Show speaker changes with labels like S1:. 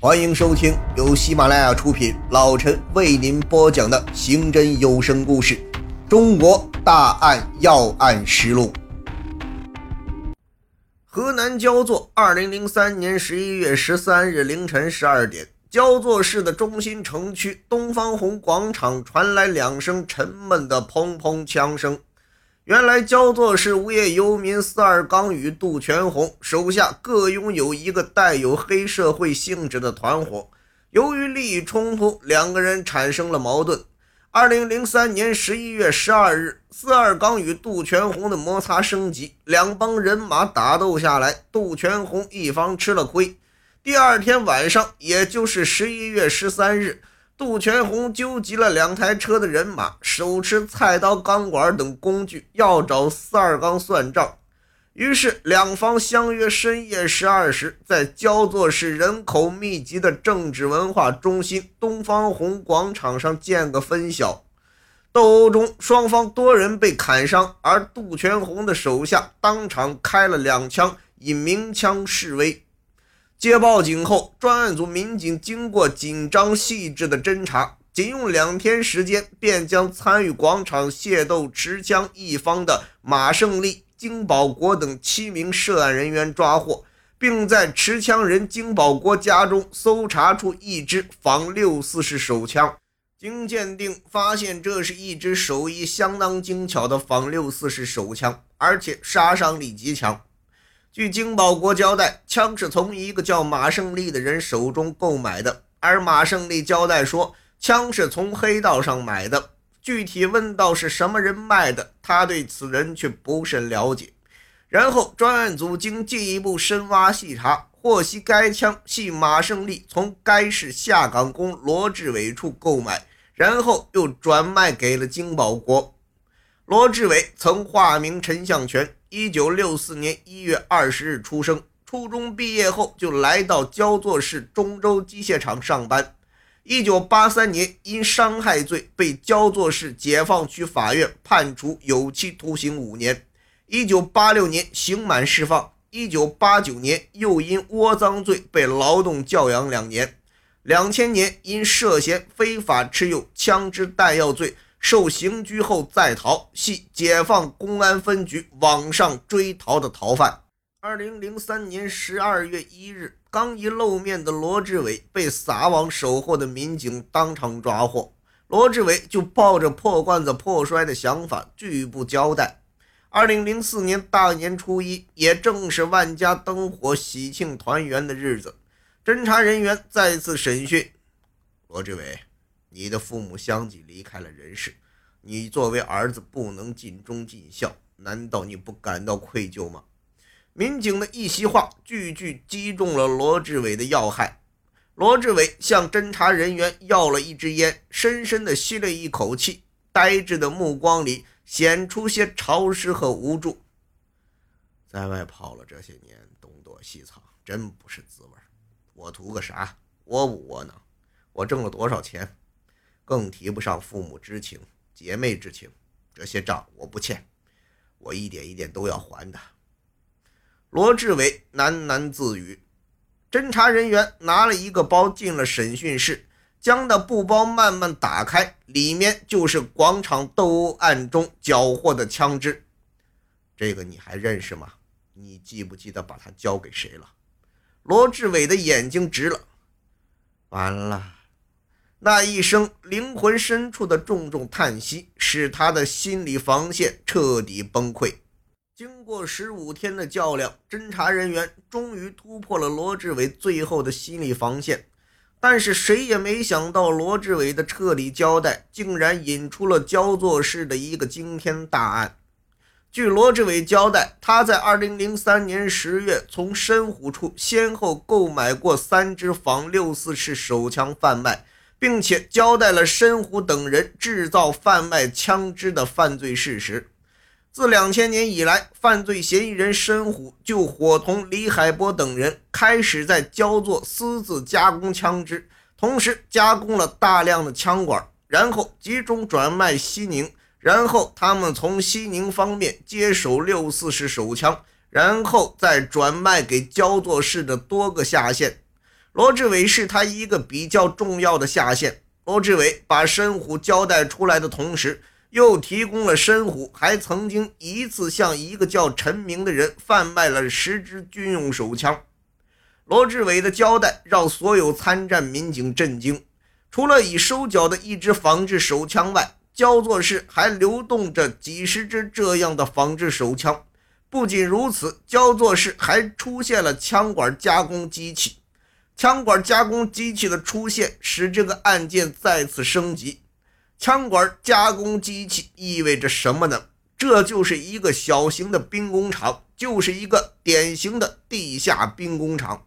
S1: 欢迎收听由喜马拉雅出品，老陈为您播讲的刑侦有声故事《中国大案要案实录》。河南焦作，二零零三年十一月十三日凌晨十二点，焦作市的中心城区东方红广场传来两声沉闷的砰砰枪声。原来，焦作市无业游民四二刚与杜全红手下各拥有一个带有黑社会性质的团伙。由于利益冲突，两个人产生了矛盾。二零零三年十一月十二日，四二刚与杜全红的摩擦升级，两帮人马打斗下来，杜全红一方吃了亏。第二天晚上，也就是十一月十三日。杜全红纠集了两台车的人马，手持菜刀、钢管等工具，要找四二刚算账。于是，两方相约深夜十二时，在焦作市人口密集的政治文化中心东方红广场上见个分晓。斗殴中，双方多人被砍伤，而杜全红的手下当场开了两枪，以鸣枪示威。接报警后，专案组民警经过紧张细致的侦查，仅用两天时间，便将参与广场械斗持枪一方的马胜利、金保国等七名涉案人员抓获，并在持枪人金保国家中搜查出一支仿六四式手枪。经鉴定，发现这是一支手艺相当精巧的仿六四式手枪，而且杀伤力极强。据金保国交代，枪是从一个叫马胜利的人手中购买的，而马胜利交代说，枪是从黑道上买的。具体问到是什么人卖的，他对此人却不甚了解。然后专案组经进一步深挖细查，获悉该枪系马胜利从该市下岗工罗志伟处购买，然后又转卖给了金保国。罗志伟曾化名陈向全。一九六四年一月二十日出生，初中毕业后就来到焦作市中州机械厂上班。一九八三年因伤害罪被焦作市解放区法院判处有期徒刑五年。一九八六年刑满释放。一九八九年又因窝赃罪被劳动教养两年。两千年因涉嫌非法持有枪支弹药罪。受刑拘后再逃，系解放公安分局网上追逃的逃犯。二零零三年十二月一日，刚一露面的罗志伟被撒网守候的民警当场抓获。罗志伟就抱着破罐子破摔的想法，拒不交代。二零零四年大年初一，也正是万家灯火、喜庆团圆的日子，侦查人员再次审讯罗志伟。你的父母相继离开了人世，你作为儿子不能尽忠尽孝，难道你不感到愧疚吗？民警的一席话，句句击中了罗志伟的要害。罗志伟向侦查人员要了一支烟，深深地吸了一口气，呆滞的目光里显出些潮湿和无助。在外跑了这些年，东躲西藏，真不是滋味。我图个啥？窝不窝囊？我挣了多少钱？更提不上父母之情、姐妹之情，这些账我不欠，我一点一点都要还的。罗志伟喃喃自语。侦查人员拿了一个包进了审讯室，将那布包慢慢打开，里面就是广场斗殴案中缴获的枪支。这个你还认识吗？你记不记得把它交给谁了？罗志伟的眼睛直了。完了。那一声灵魂深处的重重叹息，使他的心理防线彻底崩溃。经过十五天的较量，侦查人员终于突破了罗志伟最后的心理防线。但是谁也没想到，罗志伟的彻底交代，竟然引出了焦作市的一个惊天大案。据罗志伟交代，他在2003年十月从深湖处先后购买过三支仿六四式手枪贩卖。并且交代了申虎等人制造、贩卖枪支的犯罪事实。自两千年以来，犯罪嫌疑人申虎就伙同李海波等人开始在焦作私自加工枪支，同时加工了大量的枪管，然后集中转卖西宁，然后他们从西宁方面接手六四式手枪，然后再转卖给焦作市的多个下线。罗志伟是他一个比较重要的下线。罗志伟把申虎交代出来的同时，又提供了申虎还曾经一次向一个叫陈明的人贩卖了十支军用手枪。罗志伟的交代让所有参战民警震惊。除了已收缴的一支仿制手枪外，焦作市还流动着几十支这样的仿制手枪。不仅如此，焦作市还出现了枪管加工机器。枪管加工机器的出现，使这个案件再次升级。枪管加工机器意味着什么呢？这就是一个小型的兵工厂，就是一个典型的地下兵工厂。